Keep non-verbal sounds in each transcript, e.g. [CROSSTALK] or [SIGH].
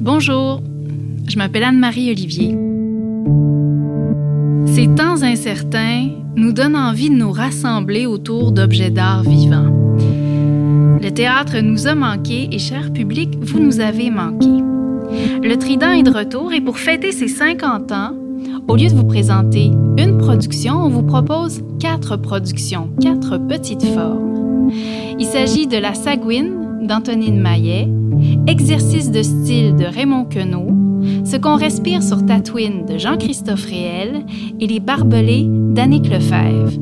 Bonjour, je m'appelle Anne-Marie Olivier. Ces temps incertains nous donnent envie de nous rassembler autour d'objets d'art vivants. Le théâtre nous a manqué et, cher public, vous nous avez manqué. Le Trident est de retour et pour fêter ses 50 ans, au lieu de vous présenter une production, on vous propose quatre productions, quatre petites formes. Il s'agit de La Sagouine d'Antonine Maillet, Exercice de style de Raymond Queneau, Ce qu'on respire sur Tatooine de Jean-Christophe Réel et Les Barbelés d'Annick Lefebvre,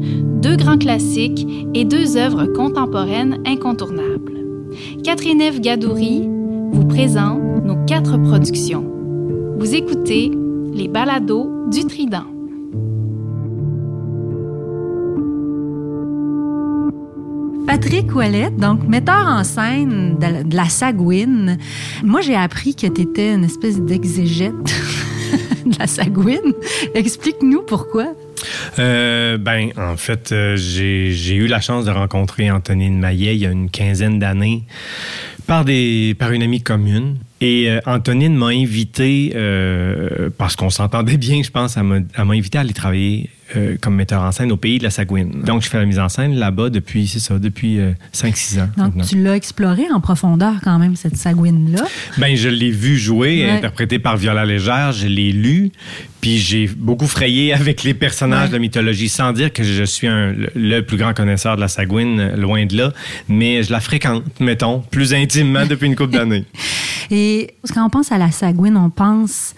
deux grands classiques et deux œuvres contemporaines incontournables. Catherine Eve Gadouri vous présente nos quatre productions. Vous écoutez les balados du Trident. Patrick Ouellette, donc metteur en scène de, la Sagouine. Moi, j'ai appris que tu étais une espèce d'exégète [LAUGHS] de la Sagouine. Explique-nous pourquoi. Euh, ben, en fait, euh, j'ai eu la chance de rencontrer Antonine Maillet il y a une quinzaine d'années par, une amie commune. Et euh, Antonine m'a invité, parce qu'on s'entendait bien, je pense, elle m'a invité à aller travailler euh, comme metteur en scène au pays de la Sagouine. Donc, je fais la mise en scène là-bas depuis, c'est ça, depuis 5-6 ans. Donc, tu l'as exploré en profondeur quand même, cette Sagouine-là? Ben, je l'ai vu jouer, interprété par Viola Légère, je l'ai lu, puis j'ai beaucoup frayé [LAUGHS] avec les personnages de la mythologie, sans dire que je suis le plus grand connaisseur de la Sagouine, loin de là, mais je la fréquente, mettons, plus intimement depuis une couple d'années. [LAUGHS] Et quand on pense à la Sagouine, on pense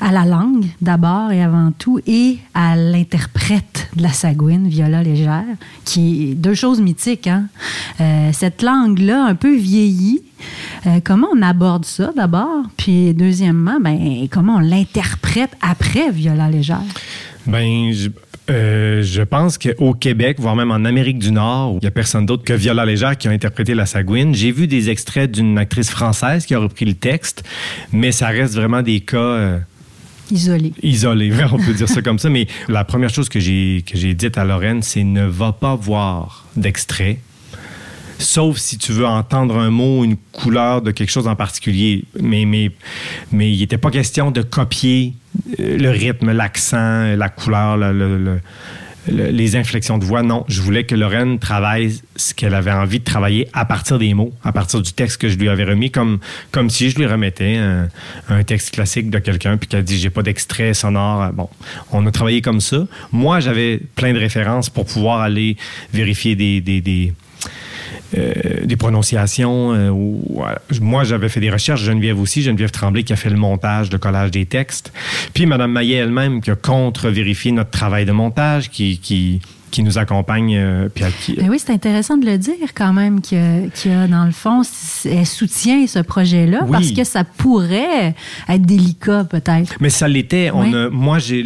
à la langue d'abord et avant tout et à l'interprète de la sagouine, Viola Légère, qui est deux choses mythiques. Hein? Euh, cette langue-là, un peu vieillie, euh, comment on aborde ça d'abord? Puis deuxièmement, ben, comment on l'interprète après Viola Légère? Ben, je, euh, je pense qu'au Québec, voire même en Amérique du Nord, il n'y a personne d'autre que Viola Légère qui a interprété la Sagouine. J'ai vu des extraits d'une actrice française qui a repris le texte, mais ça reste vraiment des cas Isolé. Isolé, on peut dire ça comme ça. Mais la première chose que j'ai, que j'ai dite à Lorraine, c'est ne va pas voir d'extrait. Sauf si tu veux entendre un mot, une couleur de quelque chose en particulier. Mais, mais, mais il n'était pas question de copier euh, le rythme, l'accent, la couleur, le les inflexions de voix. Non, je voulais que Lorraine travaille ce qu'elle avait envie de travailler à partir des mots, à partir du texte que je lui avais remis, comme, comme si je lui remettais un, texte classique de quelqu'un, puis qu'elle dit j'ai pas d'extrait sonore. Bon, on a travaillé comme ça. Moi, j'avais plein de références pour pouvoir aller vérifier des, des prononciations. Euh, moi, j'avais fait des recherches, Geneviève aussi, Geneviève Tremblay qui a fait le montage, le collage des textes. Puis Mme Maillet elle-même qui a contre-vérifié notre travail de montage, qui, qui, qui nous accompagne. Euh, puis ben oui, c'est intéressant de le dire quand même, y, a, dans le fond, elle soutient ce projet-là parce que ça pourrait être délicat peut-être. Mais ça l'était. On moi, j'ai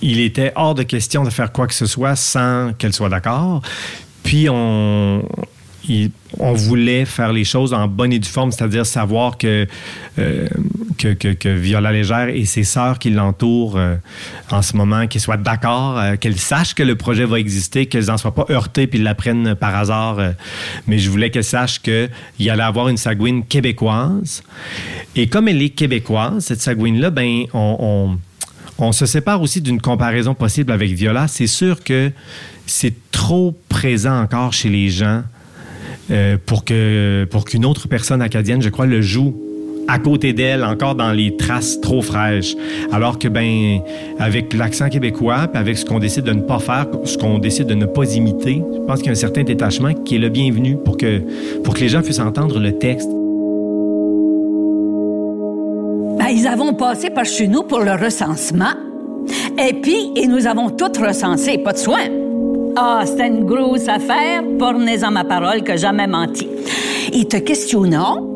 il était hors de question de faire quoi que ce soit sans qu'elle soit d'accord. Puis on, on voulait faire les choses en bonne et due forme, c'est-à-dire savoir que, euh, que, Viola Légère et ses sœurs qui l'entourent euh, en ce moment, qu'elles soient d'accord, euh, qu'elles sachent que le projet va exister, qu'elles n'en soient pas heurtées puis l'apprennent par hasard. mais je voulais qu'elles sachent qu'il allait avoir une sagouine québécoise. Et comme elle est québécoise, cette sagouine-là, ben, on se sépare aussi d'une comparaison possible avec Viola. C'est sûr que c'est trop présent encore chez les gens euh, pour que qu'une autre personne acadienne, je crois, le joue à côté d'elle, encore dans les traces trop fraîches. Alors que, ben, avec l'accent québécois, avec ce qu'on décide de ne pas faire, ce qu'on décide de ne pas imiter, je pense qu'il y a un certain détachement qui est le bienvenu pour que, pour que les gens puissent entendre le texte. Avons passé par chez nous pour le recensement. Et puis, et nous avons tout recensé, pas de soin. Ah, c'était une grosse affaire, pornez en ma parole que jamais menti. Ils te questionnant,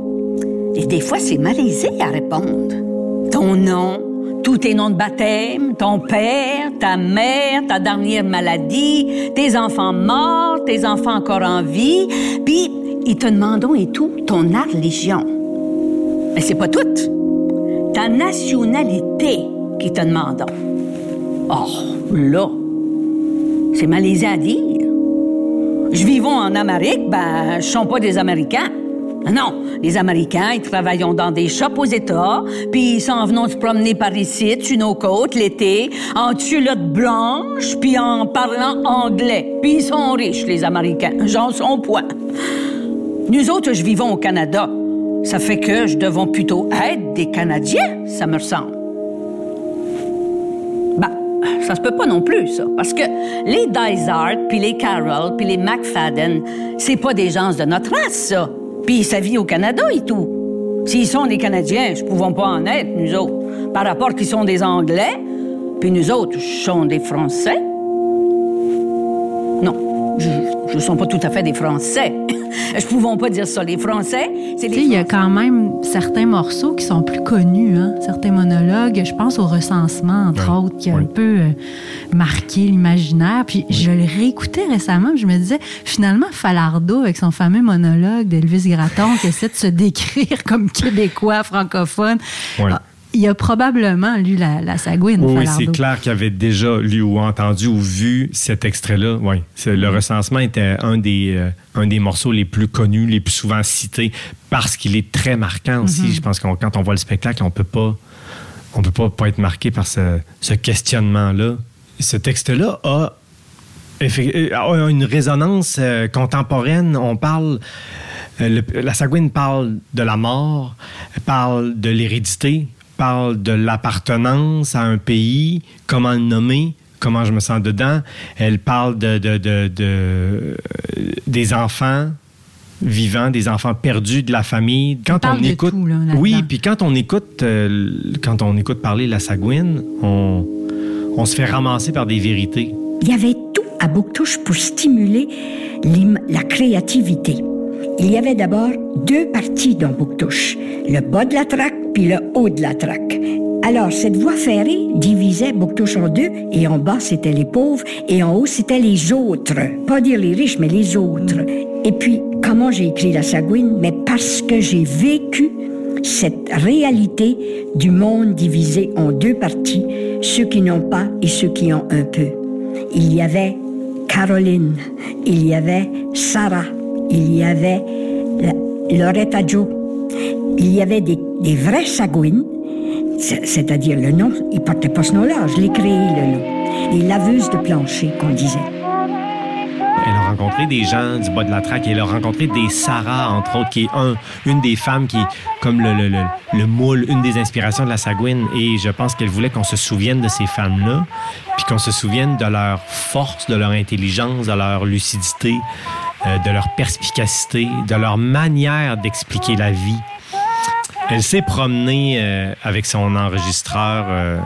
et des fois c'est malaisé à répondre. Ton nom, tous tes noms de baptême, ton père, ta mère, ta dernière maladie, tes enfants morts, tes enfants encore en vie, puis ils te demandent et tout ton religion. Mais c'est pas tout. Ta nationalité qui te demandent. Oh, là, c'est malaisé à dire. Je vivons en Amérique, ben, je ne suis pas des Américains. Non, les Américains, ils travaillent dans des shops aux États, puis ils s'en venons se promener par ici, sur nos côtes, l'été, en culotte blanche, puis en parlant anglais. Puis ils sont riches, les Américains. J'en sont point. Nous autres, je vivons au Canada. Ça fait que je devons plutôt être des Canadiens, ça me ressemble. Ben, ça se peut pas non plus, ça. Parce que les Dysart, puis les Carroll, puis les McFadden, c'est pas des gens de notre race, ça. Puis ça vit au Canada et tout. S'ils sont des Canadiens, je pouvons pas en être, nous autres. Par rapport qu'ils sont des Anglais, puis nous autres, sont des Français. Je ne sont pas tout à fait des Français. [LAUGHS] Je pouvons pas dire ça. Les Français, c'est les. Il y a quand même certains morceaux qui sont plus connus, hein? certains monologues. Je pense au recensement, entre autres, qui a un peu euh, marqué l'imaginaire. Puis je le réécoutais récemment, je me disais, finalement, Falardeau, avec son fameux monologue d'Elvis Gratton, qui essaie de se décrire [LAUGHS] comme québécois, francophone. Il a probablement lu la, la Sagouine. Oui, c'est clair qu'il avait déjà lu ou entendu ou vu cet extrait-là. Oui, le recensement était un des, euh, un des morceaux les plus connus, les plus souvent cités, parce qu'il est très marquant aussi. Mm-hmm. Je pense que quand on voit le spectacle, on peut pas, on peut pas, pas être marqué par ce, ce questionnement-là. Ce texte-là a euh, une résonance euh, contemporaine. On parle, la Sagouine parle de la mort, parle de l'hérédité, parle de l'appartenance à un pays, comment le nommer, comment je me sens dedans. Elle parle de, de, des enfants vivants, des enfants perdus de la famille. Quand on, écoute, oui, puis quand on écoute, euh, quand on écoute parler la Sagouine, on, on se fait ramasser par des vérités. Il y avait tout à Bouctouche pour stimuler la créativité. Il y avait d'abord deux parties dans Bouctouche, le bas de la traque puis le haut de la traque. Alors, cette voie ferrée divisait Bouctouche en deux, et en bas, c'était les pauvres, et en haut, c'était les autres. Pas dire les riches, mais les autres. Et puis, comment j'ai écrit la Sagouine? Mais parce que j'ai vécu cette réalité du monde divisé en deux parties, ceux qui n'ont pas et ceux qui ont un peu. Il y avait Caroline, il y avait Sarah, il y avait Loretta Joe, il y avait des, des vrais sagouines, c'est-à-dire le nom, il portait pas ce nom-là, je l'ai créé le nom. Les laveuses de plancher qu'on disait. Elle a rencontré des gens du bas de la traque. Elle a rencontré des Sarah, entre autres, qui est un, une des femmes qui, comme le, le, le, le, moule, une des inspirations de la Sagouine. Et je pense qu'elle voulait qu'on se souvienne de ces femmes-là, puis qu'on se souvienne de leur force, de leur intelligence, de leur lucidité, euh, de leur perspicacité, de leur manière d'expliquer la vie. Elle s'est promenée euh, avec son enregistreur. Euh,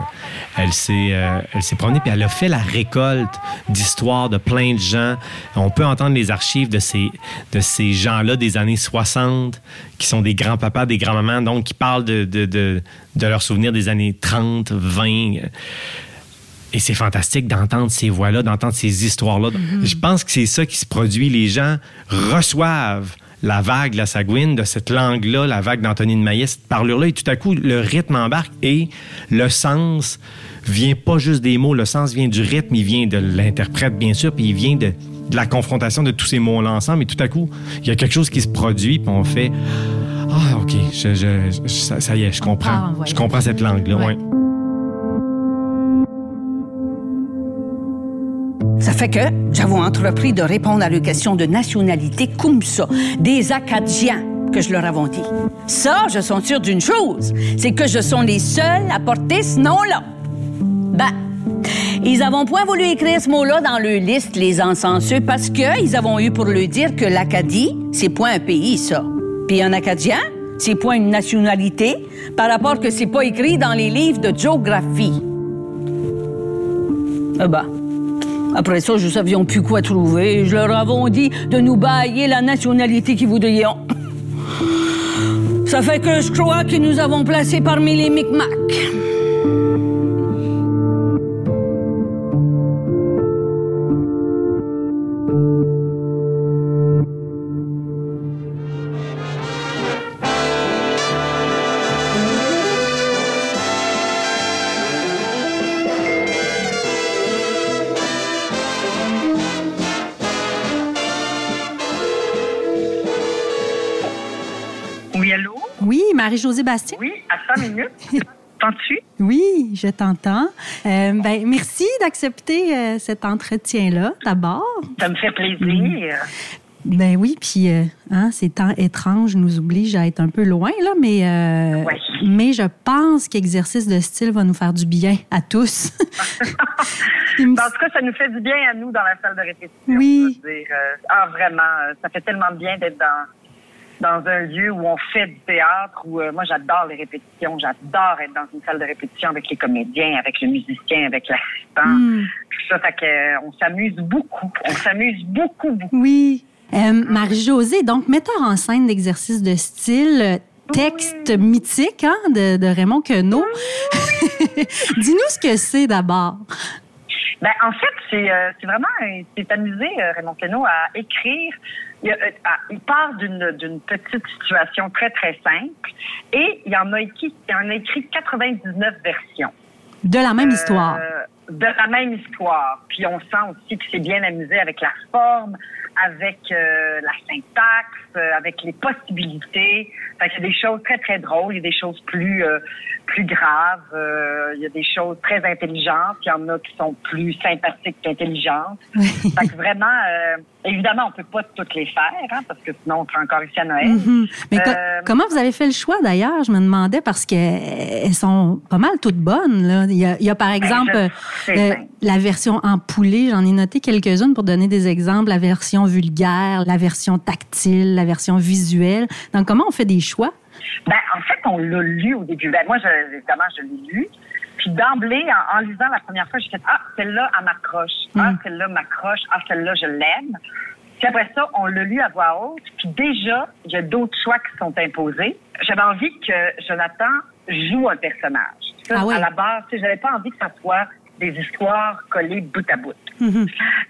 elle s'est, elle s'est promenée puis elle a fait la récolte d'histoires de plein de gens. On peut entendre les archives de ces, de ces gens-là des années 60 qui sont des grands-papas, des grands-mamans, donc qui parlent de, de, de, de leurs souvenirs des années 30, 20. Et c'est fantastique d'entendre ces voix-là, d'entendre ces histoires-là. Mm-hmm. Je pense que c'est ça qui se produit. Les gens reçoivent la vague, la sagouine, de cette langue-là, la vague d'Anthony de Maillet, cette parlure-là, et tout à coup, le rythme embarque et le sens vient pas juste des mots, le sens vient du rythme, il vient de l'interprète, bien sûr, puis il vient de, la confrontation de tous ces mots-là ensemble, et tout à coup, il y a quelque chose qui se produit, puis on fait Ah, OK, ça, y est, je comprends. Ah, je comprends cette langue-là, ouais. Fait que j'avais entrepris de répondre à la question de nationalité comme ça, des Acadiens que je leur avais dit. Ça, je suis sûr d'une chose, c'est que je sont les seuls à porter ce nom-là. Ben, ils avons point voulu écrire ce mot-là dans leur liste, les encenseux, parce que ils avons eu pour le dire que l'Acadie, c'est point un pays, ça. Puis un Acadien, c'est point une nationalité, par rapport que c'est pas écrit dans les livres de géographie. Ah ben, après ça, ne savions plus quoi trouver. Je leur avais dit de nous bailler la nationalité qu'ils voudraient. Ça fait que je crois que nous avons placé parmi les Micmacs. Marie-Josée Bastien? Oui, à 5 minutes. [LAUGHS] T'entends-tu? Oui, je t'entends. Euh, ben, merci d'accepter euh, cet entretien-là, d'abord. Ça me fait plaisir. Ben oui, puis euh, hein, ces temps étranges nous obligent à être un peu loin, là, mais, Ouais. mais je pense qu'exercice de style va nous faire du bien à tous. [LAUGHS] Me- En tout cas, ça nous fait du bien à nous dans la salle de répétition. Oui. dire. Ah, vraiment, ça fait tellement de bien d'être dans, dans un lieu où on fait du théâtre, où euh, moi, j'adore les répétitions. J'adore être dans une salle de répétition avec les comédiens, avec le musicien, avec l'assistant. Hmm. Tout ça, fait que, euh, on s'amuse beaucoup. On s'amuse beaucoup, beaucoup. Oui. Euh, Marie-Josée, donc metteur en scène d'exercice de style, texte mythique hein, de, de Raymond Queneau. [LAUGHS] Dis-nous ce que c'est d'abord. Ben, en fait, c'est euh, vraiment, il s'est amusé, Raymond Queneau, à écrire. Il, a- euh, à- il part d'une petite situation très, très simple et il en a écrit, il en a écrit 99 versions. De la même Euh, histoire. De la même histoire. Puis on sent aussi qu'il s'est bien amusé avec la forme, avec euh, la syntaxe, avec les possibilités. Fait qu'il y a des choses très, très drôles, il y a des choses plus, euh, plus graves, euh, il y a des choses très intelligentes, il y en a qui sont plus sympathiques qu'intelligentes. [LAUGHS] Fait que vraiment, euh, évidemment, on peut pas toutes les faire, hein, parce que sinon on serait encore ici à Noël. Mhm. Mais co- Euh, comment vous avez fait le choix d'ailleurs? Je me demandais parce qu'elles sont pas mal toutes bonnes. Là. Il, y a, il y a, par exemple Ben, euh, simple. la version en poulet. J'en ai noté quelques-unes pour donner des exemples. La version vulgaire, la version tactile, la version visuelle. Donc, comment on fait des choix? Ben, en fait, on l'a lu au début. Ben, moi, je, évidemment, je l'ai lu. Puis d'emblée, en, en lisant la première fois, j'ai fait Ah, celle-là, elle m'accroche. Ah, celle-là m'accroche. Ah, celle-là, je l'aime. Puis après ça, on l'a lu à voix haute. Puis déjà, il y a d'autres choix qui sont imposés. J'avais envie que Jonathan joue un personnage. Ça, Ah oui. À la base, tu sais, j'avais pas envie que ça soit des histoires collées bout à bout.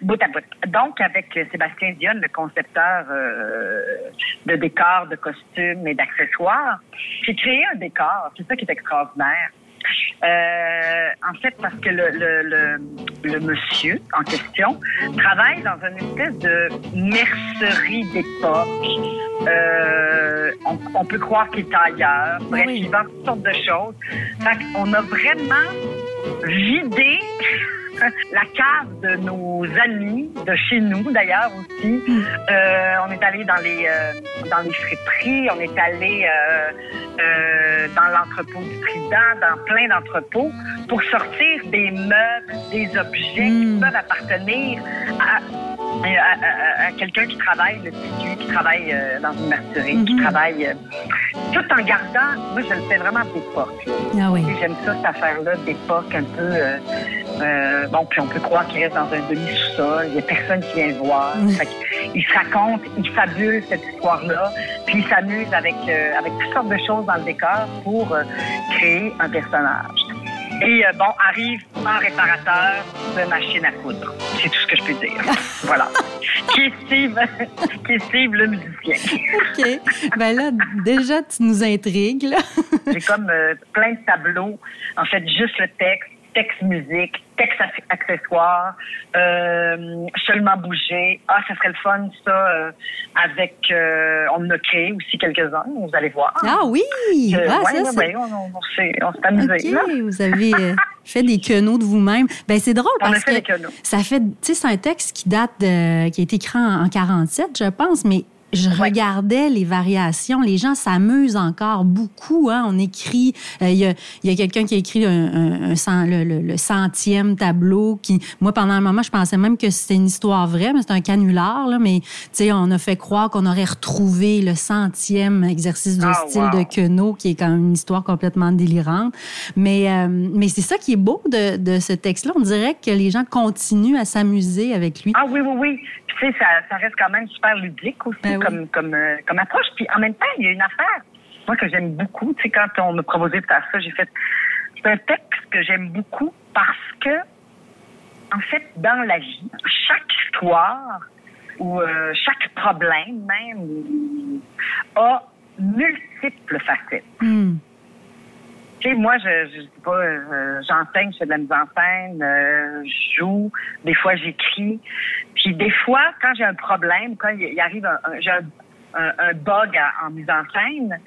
bout à bout. Donc, avec Sébastien Dionne, le concepteur euh, de décors, de costumes et d'accessoires, j'ai créé un décor. C'est ça qui est extraordinaire. Euh, en fait, parce que le, le, le, le monsieur en question travaille dans une espèce de mercerie d'époque. Euh, on, on peut croire qu'il est ailleurs. Bref, oui. il vend toutes sortes de choses. Fait qu'on a vraiment vidé [LAUGHS] la cave de nos amis, de chez nous d'ailleurs aussi. Euh, on est allé dans les euh, dans les friperies, on est allé euh, euh, dans l'entrepôt du Trident, dans plein d'entrepôts pour sortir des meubles, des objets qui Mm. peuvent appartenir à, à, à- à quelqu'un qui travaille le tissu, qui travaille euh, dans une mercerie, qui Mhm. travaille euh, tout en gardant. Moi, je le fais vraiment d'époque. Ah oui. J'aime ça, cette affaire-là d'époque un peu. euh, euh, bon, puis on peut croire qu'il reste dans un demi-sous-sol. Il n'y a personne qui vient le voir. Fait il se raconte, il fabule cette histoire-là, puis il s'amuse avec, euh, avec toutes sortes de choses dans le décor pour euh, créer un personnage. Et euh, bon, arrive un réparateur de machine à coudre. C'est tout ce que je peux dire. [LAUGHS] voilà. Qui est Steve, [LAUGHS] qui est Steve le musicien. OK. Ben là, déjà, tu nous intrigues. J'ai comme euh, plein de tableaux. En fait, juste le texte, texte musique, texte ac- accessoire, euh, seulement bouger. Ah, ça serait le fun, ça, euh, avec... euh, on en a créé aussi quelques-uns, vous allez voir. Ah oui! Euh, Ah, ouais, ça, ouais, c'est- ouais, on, s'est amusé, là. OK, vous avez [LAUGHS] fait des quenaux de vous-même. Ben c'est drôle On a parce fait des que quenaux. ça fait, tu sais, c'est un texte qui date de, qui a été écrit en, en 47, je pense, mais je regardais les variations. Les gens s'amusent encore beaucoup. Hein. On écrit. euh, Il y a, y a quelqu'un qui a écrit un, un- un cent- le, le- le centième tableau. Qui, moi, pendant un moment, je pensais même que c'était une histoire vraie, mais c'est un canular. Là, mais tu sais, on a fait croire qu'on aurait retrouvé le centième exercice de Ah, style wow. de Queneau, qui est quand même une histoire complètement délirante. Mais, euh, mais c'est ça qui est beau de, de ce texte-là. On dirait que les gens continuent à s'amuser avec lui. Ah oui, oui, oui. Puis, tu sais, ça, ça reste quand même super ludique aussi Ben. Comme, comme, euh, comme approche. Puis en même temps, il y a une affaire, moi, que j'aime beaucoup. Tu sais, quand on me proposait de faire ça, j'ai fait... C'est un texte que j'aime beaucoup parce que, en fait, dans la vie, chaque histoire ou euh, chaque problème même a multiples facettes. Hmm. Tu sais, moi, je, je pas, euh, j'enseigne, je fais de la mise en scène, euh, je joue, des fois j'écris. Puis des fois, quand j'ai un problème, quand il arrive un, un- bug en mise en scène,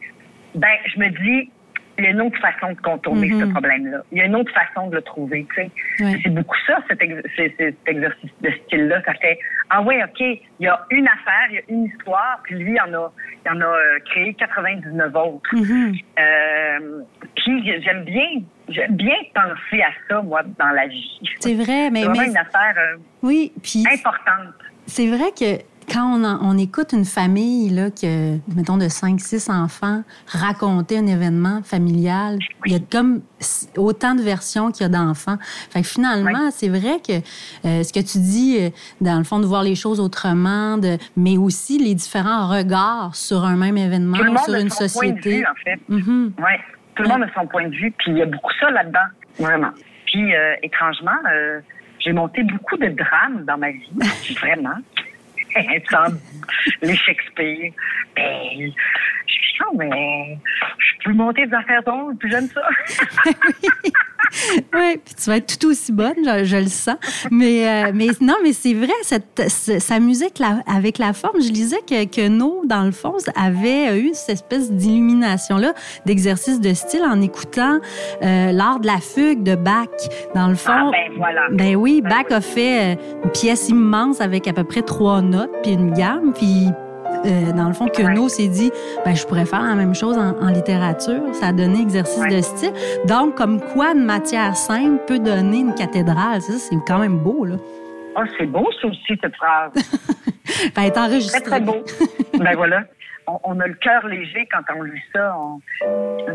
ben, je me dis, il y a une autre façon de contourner ce Mhm. problème-là. Il y a une autre façon de le trouver, tu sais. C'est beaucoup ça, cet, ex- c'est- cet exercice de style-là. Ça fait, ah ouais, OK, il y a une affaire, il y a une histoire, puis lui, il en a, il en a euh, créé 99 autres. Mhm. Euh, puis j'aime bien, j'aime bien penser à ça, moi, dans la vie. C'est vrai, mais, C'est vraiment mais- une affaire euh, oui, puis importante. c'est vrai que quand on, en- on écoute une famille, là, que, mettons, de 5-6 enfants raconter un événement familial, il y a comme autant de versions qu'il y a d'enfants. Fait que finalement, c'est vrai que euh, ce que tu dis, euh, dans le fond, de voir les choses autrement, de, mais aussi les différents regards sur un même événement, Tout le monde sur a une son point de société. vue, en fait. Ouais, tout le monde a son point de vue, puis il y a beaucoup ça là-dedans, vraiment. Puis euh, étrangement, j'ai monté beaucoup de drames dans ma vie, [LAUGHS] vraiment. Les Shakespeare. Ben, je suis mais je peux monter des affaires drôles, puis j'aime ça. [LAUGHS] Oui, puis tu vas être tout aussi bonne, je, je le sens. Mais, euh, mais non, mais c'est vrai, cette, ce- sa musique avec la forme, je lisais que, que No, dans le fond, avait eu cette espèce d'illumination-là, d'exercice de style en écoutant euh, l'art de la fugue de Bach. Dans le fond, Ah, ben voilà. ben oui, Ben Bach oui. a fait euh, une pièce immense avec à peu près trois notes puis une gamme, puis euh, dans le fond, que Ouais. S'est dit, ben, je pourrais faire la même chose en, en littérature. Ça a donné exercice Ouais. de style. Donc, comme quoi une matière simple peut donner une cathédrale. Ça, c'est quand même beau, là. Oh, c'est beau, ça aussi, cette phrase. [LAUGHS] Ben, elle est enregistrée. Très, très beau. ben voilà. On, on a le cœur léger quand on lit ça, on-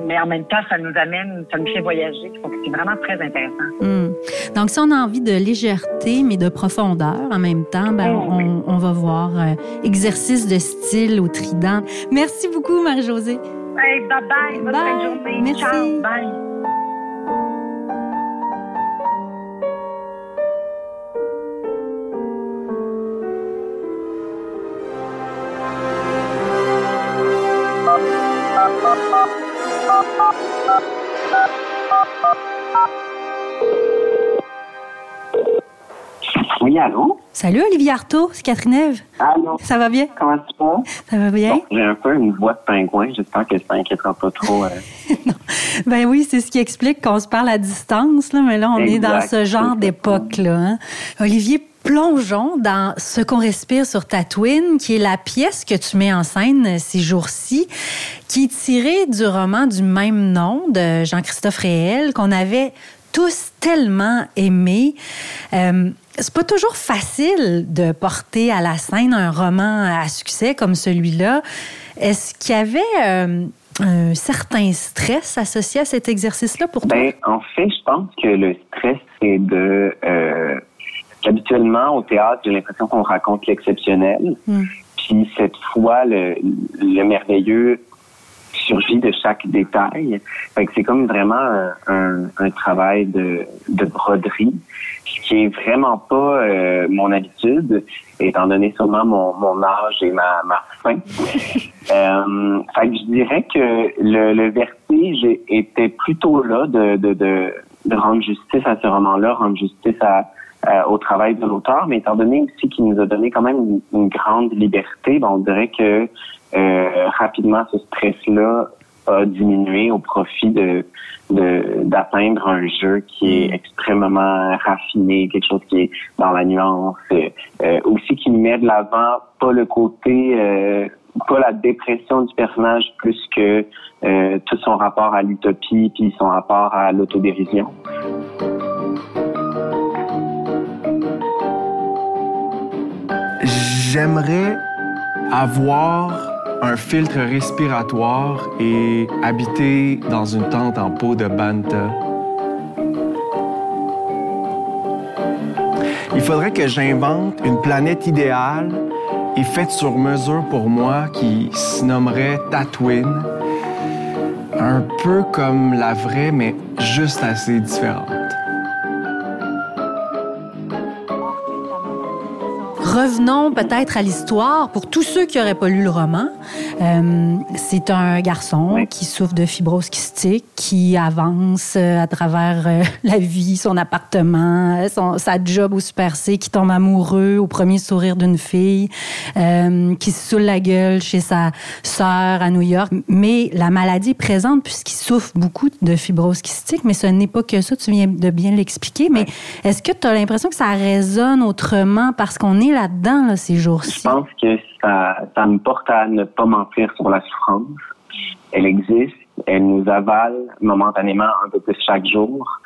mais en même temps, ça nous amène, ça nous fait voyager. Donc, c'est vraiment très intéressant. Hmm. Donc, si on a envie de légèreté, mais de profondeur en même temps, ben, Oh, oui. on, va voir euh, exercice de style au trident. Merci beaucoup, Marie-Josée. Hey, bye bye. Bonne Bye. journée. Merci. Ciao. Bye. Oui, allô? Salut, Olivier Artaud, c'est Catherine Eve. Allô? Ça va bien? Comment tu vas? Ça va bien? Bon, j'ai un peu une voix de pingouin. J'espère que ça n'inquiétera pas trop. euh. [LAUGHS] Ben oui, c'est ce qui explique qu'on se parle à distance, là, mais là, on est dans ce genre d'époque-là. hein. Olivier, plongeons dans Ce qu'on respire sur Tatooine, qui est la pièce que tu mets en scène ces jours-ci, qui est tirée du roman du même nom de Jean-Christophe Réel, qu'on avait tous tellement aimé. Euh, c'est pas toujours facile de porter à la scène un roman à succès comme celui-là. Est-ce qu'il y avait euh, un certain stress associé à cet exercice-là pour toi? Ben, en fait, je pense que le stress, c'est de... Euh, qu'habituellement, au théâtre, j'ai l'impression qu'on raconte l'exceptionnel. Mm. Puis cette fois, le, le merveilleux surgit de chaque détail. Fait que c'est comme vraiment un, un, un travail de, de broderie, ce qui est vraiment pas euh, mon habitude, étant donné sûrement mon, mon âge et ma, ma faim. [LAUGHS] euh, fait que je dirais que le, le vertige était plutôt là de, de, de, de rendre justice à ce roman-là, rendre justice à, euh, au travail de l'auteur, mais étant donné aussi qu'il nous a donné quand même une, une grande liberté, ben, on dirait que euh, rapidement ce stress-là a diminué au profit de de- d'atteindre un jeu qui est extrêmement raffiné, quelque chose qui est dans la nuance, euh, euh, aussi qui met de l'avant pas le côté, euh, pas la dépression du personnage plus que euh, tout son rapport à l'utopie puis son rapport à l'autodérision. J'aimerais avoir un filtre respiratoire et habiter dans une tente en peau de banta. Il faudrait que j'invente une planète idéale et faite sur mesure pour moi qui se nommerait Tatooine. Un peu comme la vraie, mais juste assez différente. Revenons peut-être à l'histoire pour tous ceux qui n'auraient pas lu le roman. Euh, c'est un garçon qui souffre de fibrose kystique, qui avance euh, à travers euh, [LAUGHS] la vie, son appartement, son, sa job au Super C, qui tombe amoureux au premier sourire d'une fille, qui se saoule la gueule chez sa sœur à New York. Mais la maladie est présente puisqu'il souffre beaucoup de fibrose kystique, mais ce n'est pas que ça, tu viens de bien l'expliquer. Mais est-ce que tu as l'impression que ça résonne autrement parce qu'on est là-dedans là, ces jours-ci? Je pense que ça, ça me porte à ne pas mentir sur la souffrance. Elle existe, elle nous avale momentanément un peu plus chaque jour.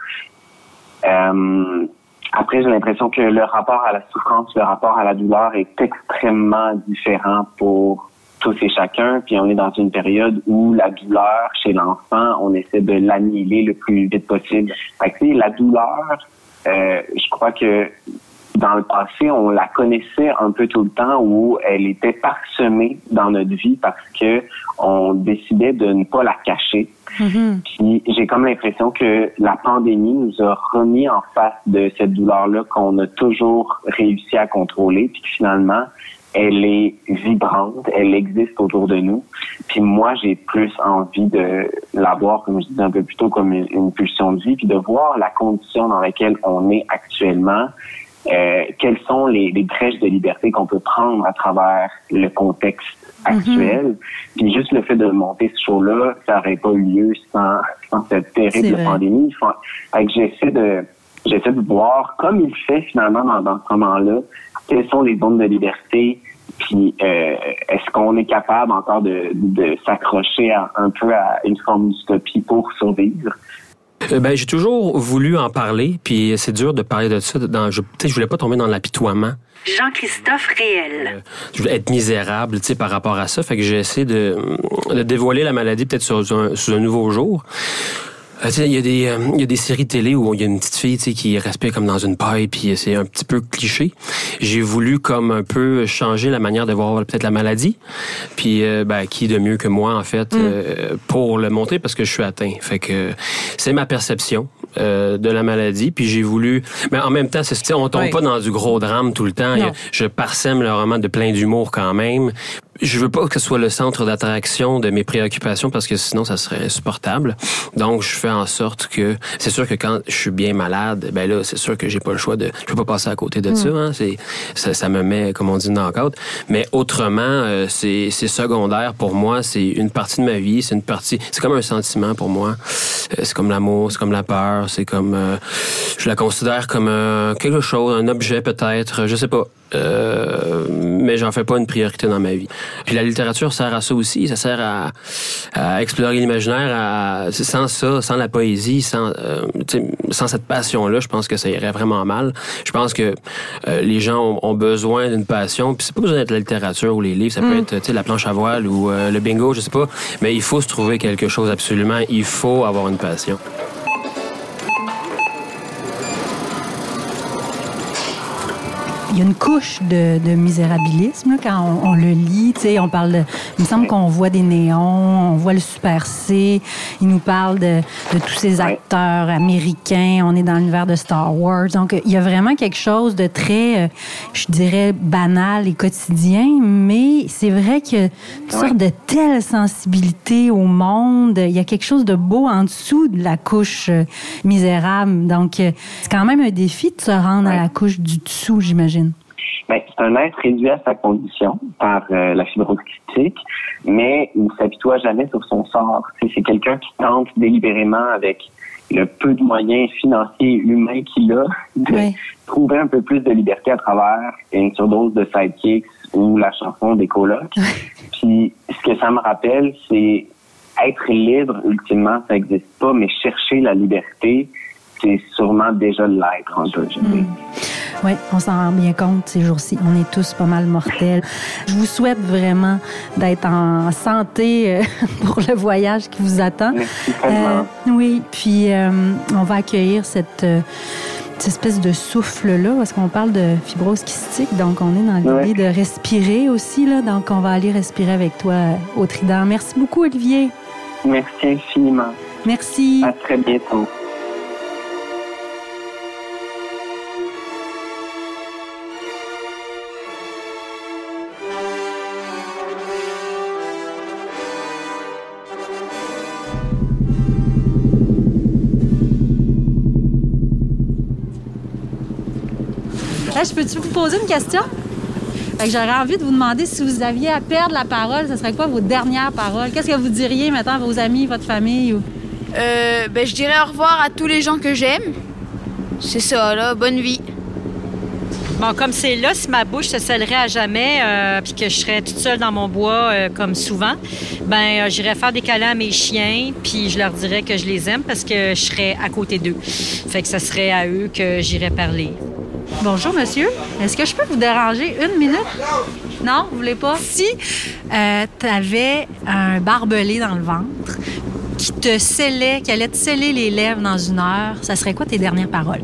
Euh, après, j'ai l'impression que le rapport à la souffrance, le rapport à la douleur est extrêmement différent pour tous et chacun. Puis on est dans une période où la douleur chez l'enfant, on essaie de l'annihiler le plus vite possible. Fait que, la douleur, euh, je crois que dans le passé, on la connaissait un peu tout le temps où elle était parsemée dans notre vie parce que on décidait de ne pas la cacher. Mm-hmm. Puis j'ai comme l'impression que la pandémie nous a remis en face de cette douleur-là qu'on a toujours réussi à contrôler, puis finalement elle est vibrante, elle existe autour de nous. Puis moi, j'ai plus envie de la voir, comme je disais un peu plus tôt, comme une, pulsion de vie, puis de voir la condition dans laquelle on est actuellement, euh, quelles sont les, les brèches de liberté qu'on peut prendre à travers le contexte actuel? Mm-hmm. Puis juste le fait de monter ce show-là, ça n'aurait pas eu lieu sans, sans cette terrible pandémie. Fait que j'essaie de j'essaie de voir, comme il fait finalement dans, dans ce moment-là, quelles sont les zones de liberté, puis euh, est-ce qu'on est capable encore de, de s'accrocher un peu à une forme d'utopie pour survivre? Euh, ben, j'ai toujours voulu en parler, puis c'est dur de parler de ça. Dans, je, je voulais pas tomber dans l'apitoiement. Jean-Christophe Réel. Euh, je voulais être misérable, tu sais, par rapport à ça. Fait que j'ai essayé de, de dévoiler la maladie peut-être sur sur un nouveau jour. Euh, il y, a des, euh, il y a des séries télé où il y a une petite fille qui respire comme dans une paille, puis c'est un petit peu cliché. J'ai voulu comme un peu changer la manière de voir peut-être la maladie. Puis euh, ben, qui de mieux que moi, en fait, mm. pour le montrer parce que je suis atteint. Fait que c'est ma perception de la maladie. Puis j'ai voulu... Mais en même temps, c'est, on tombe pas dans du gros drame tout le temps. Je parsème le roman de plein d'humour quand même je veux pas que ce soit le centre d'attraction de mes préoccupations parce que sinon ça serait insupportable. Donc je fais en sorte que c'est sûr que quand je suis bien malade, ben là c'est sûr que j'ai pas le choix de je peux pas passer à côté de mm. ça, hein. c'est ça, ça, me met comme on dit knock-out. Mais autrement euh, c'est c'est secondaire pour moi, c'est une partie de ma vie, c'est une partie c'est comme un sentiment pour moi. Euh, c'est comme l'amour, c'est comme la peur, c'est comme euh, je la considère comme quelque chose, un objet peut-être, je sais pas. Euh, mais j'en fais pas une priorité dans ma vie. Puis la littérature sert à ça aussi, ça sert à, à explorer l'imaginaire. Sans ça, sans la poésie, sans, euh, sans cette passion-là, je pense que ça irait vraiment mal. Je pense que euh, les gens ont, besoin d'une passion. Puis c'est pas besoin d'être la littérature ou les livres, ça peut mm. être la planche à voile ou euh, le bingo, je sais pas. Mais il faut se trouver quelque chose absolument. Il faut avoir une passion. Il y a une couche de, misérabilisme quand on, le lit. On parle de, il me semble qu'on voit des néons, on voit le Super C. Il nous parle de, tous ces acteurs américains. On est dans l'univers de Star Wars. Donc, il y a vraiment quelque chose de très, euh, je dirais, banal et quotidien. Mais c'est vrai a une sorte de telle sensibilité au monde. Il y a quelque chose de beau en dessous de la couche euh, misérable. Donc, euh, c'est quand même un défi de se rendre à la couche du dessous, j'imagine. Ben, c'est un être réduit à sa condition par euh, la fibrose critique, mais il ne s'habitue jamais sur son sort. C'est quelqu'un qui tente délibérément avec le peu de moyens financiers et humains qu'il a de trouver un peu plus de liberté à travers une surdose de sidekicks ou la chanson des colocs. Puis ce que ça me rappelle, c'est être libre, ultimement, ça n'existe pas, mais chercher la liberté, c'est sûrement déjà l'être un peu. Oui, on s'en rend bien compte ces jours-ci. On est tous pas mal mortels. Je vous souhaite vraiment d'être en santé euh, [LAUGHS] pour le voyage qui vous attend. Euh, oui, puis euh, on va accueillir cette, espèce de souffle-là, parce qu'on parle de fibrose kystique, donc on est dans l'idée de respirer aussi, là, donc on va aller respirer avec toi au Trident. Merci beaucoup, Olivier. Merci infiniment. Merci. À très bientôt. Je peux-tu vous poser une question? j'aurais envie de vous demander si vous aviez à perdre la parole, ce serait quoi vos dernières paroles? Qu'est-ce que vous diriez maintenant à vos amis, votre famille? Ou... Euh, ben, je dirais au revoir à tous les gens que j'aime. C'est ça, là. Bonne vie. Bon, comme c'est là, si ma bouche se scellerait à jamais, euh, puis que je serais toute seule dans mon bois, euh, comme souvent, ben, euh, j'irais faire des câlins à mes chiens, puis je leur dirais que je les aime parce que je serais à côté d'eux. Fait que ce serait à eux que j'irais parler. Bonjour, monsieur. Est-ce que je peux vous déranger une minute? Non, vous voulez pas? Si tu avais un barbelé dans le ventre qui te scellait, qui allait te sceller les lèvres dans une heure, ça serait quoi tes dernières paroles?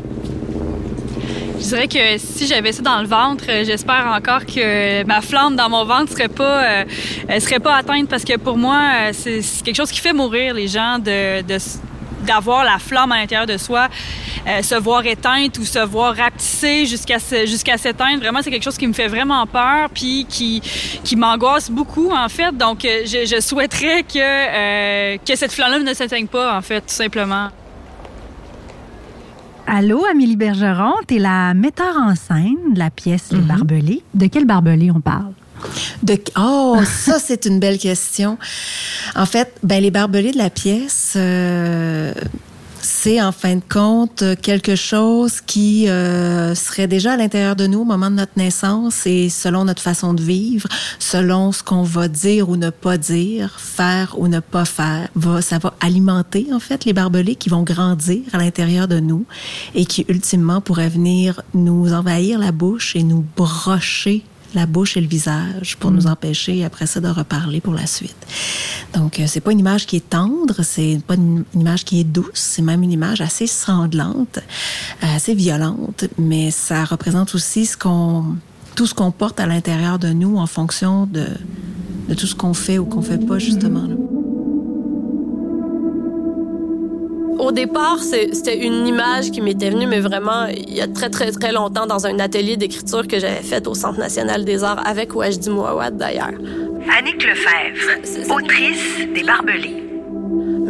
Je dirais que si j'avais ça dans le ventre, euh, j'espère encore que ma flamme dans mon ventre serait pas euh, serait pas atteinte parce que pour moi euh, c'est quelque chose qui fait mourir les gens de, d'avoir la flamme à l'intérieur de soi, se voir éteinte ou se voir rapetisser jusqu'à jusqu'à s'éteindre. Vraiment, c'est quelque chose qui me fait vraiment peur, puis qui qui m'angoisse beaucoup en fait. Donc, je, je souhaiterais que que cette flamme-là ne s'éteigne pas en fait, tout simplement. Allô, Amélie Bergeron, tu es la metteur en scène de la pièce Les Mhm. Barbelés. De quel barbelé on parle? Oh, ça, c'est une belle question. En fait, ben, les barbelés de la pièce, euh, c'est en fin de compte quelque chose qui euh, serait déjà à l'intérieur de nous au moment de notre naissance et selon notre façon de vivre, selon ce qu'on va dire ou ne pas dire, faire ou ne pas faire, ça va alimenter en fait les barbelés qui vont grandir à l'intérieur de nous et qui ultimement pourraient venir nous envahir la bouche et nous brocher la bouche et le visage pour nous empêcher après ça de reparler pour la suite. Donc euh, c'est pas une image qui est tendre, c'est pas une, image qui est douce, c'est même une image assez sanglante, euh, assez violente, mais ça représente aussi ce qu'on tout ce qu'on porte à l'intérieur de nous en fonction de, de tout ce qu'on fait ou qu'on fait pas justement. là. Au départ, c'était une image qui m'était venue, mais vraiment il y a très, très, très longtemps dans un atelier d'écriture que j'avais fait au Centre national des arts avec Wajdi Mouawad d'ailleurs. Annick Lefebvre, autrice des Barbelés.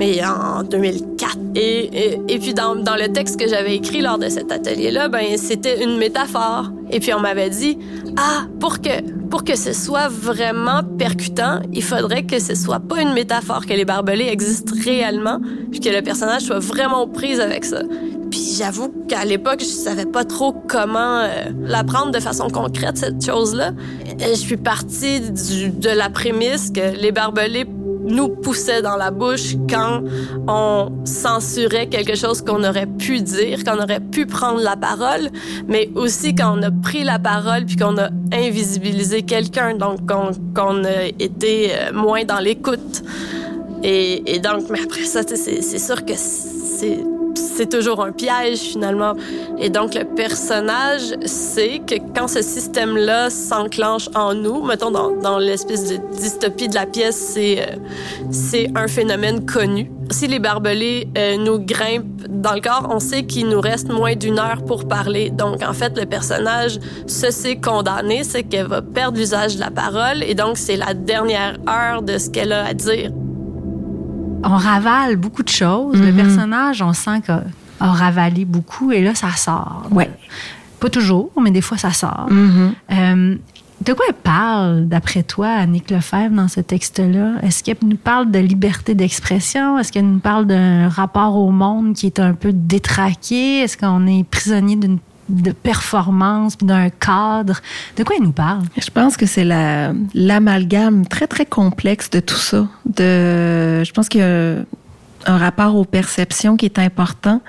Mais en 2004. Et, puis dans, le texte que j'avais écrit lors de cet atelier-là, ben c'était une métaphore. Et puis on m'avait dit, ah, pour que pour que ce soit vraiment percutant, il faudrait que ce soit pas une métaphore, que les barbelés existent réellement, puis que le personnage soit vraiment prise avec ça. Puis j'avoue qu'à l'époque, je savais pas trop comment euh, l'apprendre de façon concrète, cette chose-là. Et Je suis partie de la prémisse que les barbelés nous poussaient dans la bouche quand on censurait quelque chose qu'on aurait pu dire, qu'on aurait pu prendre la parole, mais aussi quand on a pris la parole puis qu'on a invisibilisé quelqu'un, donc qu'on a été euh, moins dans l'écoute. Et, et donc, mais après ça, c'est sûr que c'est c'est toujours un piège finalement. Et donc le personnage sait que quand ce système-là s'enclenche en nous, mettons dans, dans l'espèce de dystopie de la pièce, c'est euh, un phénomène connu. Si les barbelés euh, nous grimpent dans le corps, on sait qu'il nous reste moins d'une heure pour parler. Donc en fait, le personnage se sait condamné, c'est qu'elle va perdre l'usage de la parole et donc c'est la dernière heure de ce qu'elle a à dire. On ravale beaucoup de choses. Le Mhm. personnage, on sent qu'il a ravalé beaucoup et là, ça sort. Ouais. Pas toujours, mais des fois, ça sort. Mhm. Euh, de quoi elle parle, d'après toi, Annick Lefebvre, dans ce texte-là? Est-ce qu'elle nous parle de liberté d'expression? Est-ce qu'elle nous parle d'un rapport au monde qui est un peu détraqué? Est-ce qu'on est prisonnier d'une de performance, d'un cadre? De quoi elle nous parle? Je pense que c'est la- l'amalgame très, très complexe de tout ça. De, je pense qu'il y a un rapport aux perceptions qui est important.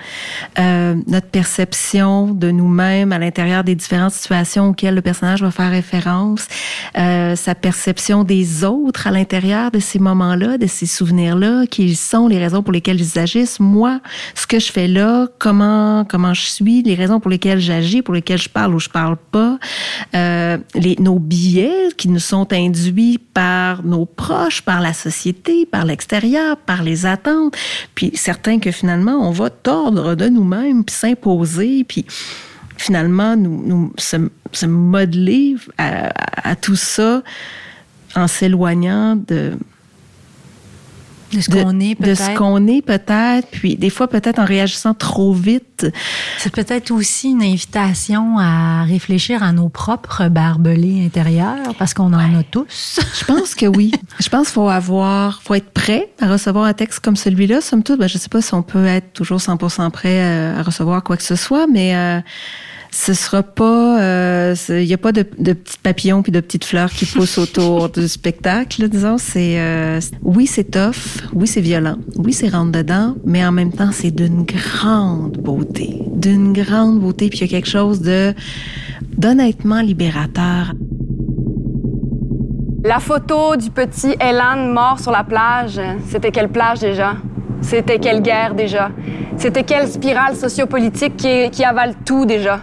Euh, notre perception de nous-mêmes à l'intérieur des différentes situations auxquelles le personnage va faire référence, euh, sa perception des autres à l'intérieur de ces moments-là, de ces souvenirs-là, qui sont, les raisons pour lesquelles ils agissent, moi, ce que je fais là, comment comment je suis, les raisons pour lesquelles j'agis, pour lesquelles je parle ou je parle pas, euh, les, nos biais qui nous sont induits par nos proches, par la société, par l'extérieur, par les attentes, puis certains que finalement on va tordre de nous-mêmes, puis s'imposer, puis finalement nous, nous se, modeler à tout ça en s'éloignant de De ce qu'on est, De ce peut-être. qu'on est, peut-être. Puis des fois, peut-être en réagissant trop vite. C'est peut-être aussi une invitation à réfléchir à nos propres barbelés intérieurs, parce qu'on en a tous. [LAUGHS] Je pense que oui. Je pense qu'il faut avoir, faut être prêt à recevoir un texte comme celui-là. Somme toute, ben, je sais pas si on peut être toujours 100% prêt à, à recevoir quoi que ce soit, mais euh, ce sera pas, euh, il n'y a pas de, petits papillons puis de petites fleurs qui poussent autour du spectacle. disons, c'est, euh, oui, c'est tough, oui, c'est violent, oui, c'est rentre dedans, mais en même temps, c'est d'une grande beauté, d'une grande beauté. Puis il y a quelque chose de d'honnêtement libérateur. La photo du petit Elan mort sur la plage, c'était quelle plage déjà? C'était quelle guerre déjà? C'était quelle spirale sociopolitique qui avale tout déjà?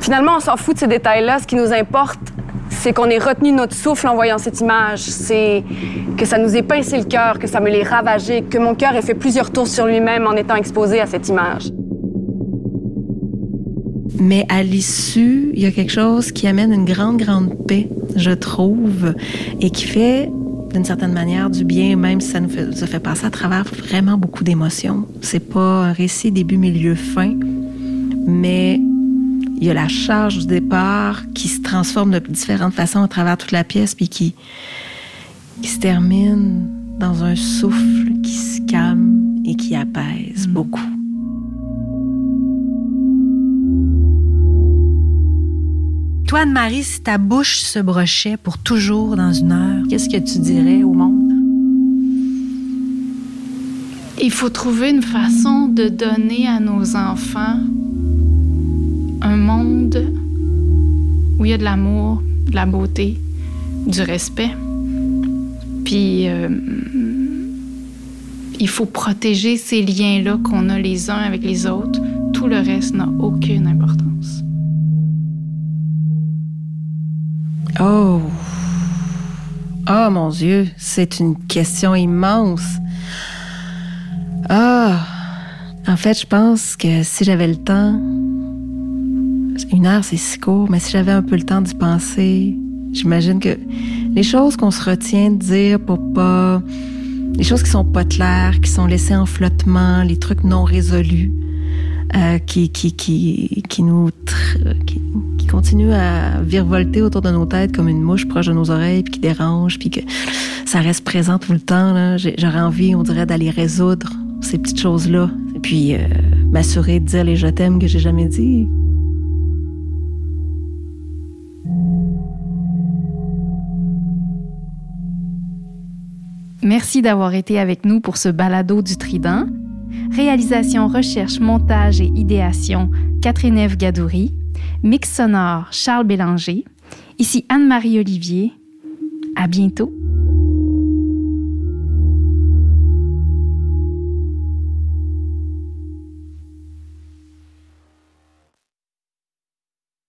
Finalement, on s'en fout de ces détails-là. Ce qui nous importe, c'est qu'on ait retenu notre souffle en voyant cette image. C'est que ça nous ait pincé le cœur, que ça me l'ait ravagé, que mon cœur ait fait plusieurs tours sur lui-même en étant exposé à cette image. Mais à l'issue, il y a quelque chose qui amène une grande, grande paix, je trouve, et qui fait, d'une certaine manière, du bien, même si ça nous fait, fait passer à travers vraiment beaucoup d'émotions. C'est pas un récit début, milieu, fin, mais il y a la charge du départ qui se transforme de différentes façons à travers toute la pièce, puis qui, qui se termine dans un souffle qui se calme et qui apaise beaucoup. Toi, Anne-Marie, si ta bouche se brochait pour toujours dans une heure, qu'est-ce que tu dirais au monde? Il faut trouver une façon de donner à nos enfants un monde où il y a de l'amour, de la beauté, du respect. Puis euh, il faut protéger ces liens-là qu'on a les uns avec les autres. Tout le reste n'a aucune importance. Oh. Oh mon Dieu, c'est une question immense. Ah. En fait, je pense que si j'avais le temps, une heure c'est si court, mais si j'avais un peu le temps d'y penser, j'imagine que les choses qu'on se retient de dire pour pas, les choses qui sont pas claires, qui sont laissées en flottement, les trucs non résolus, euh, qui, qui, qui, qui nous, qui, continuent à virevolter autour de nos têtes comme une mouche proche de nos oreilles, puis qui dérange, puis que ça reste présent tout le temps. J'aurais envie, on dirait, d'aller résoudre ces petites choses-là, et puis euh, m'assurer de dire les je t'aime que j'ai jamais dit. Merci d'avoir été avec nous pour ce balado du Trident. Réalisation, recherche, montage et idéation, Catherine Ève Gadouri. Mix sonore, Charles Bélanger. Ici Anne-Marie Olivier. À bientôt.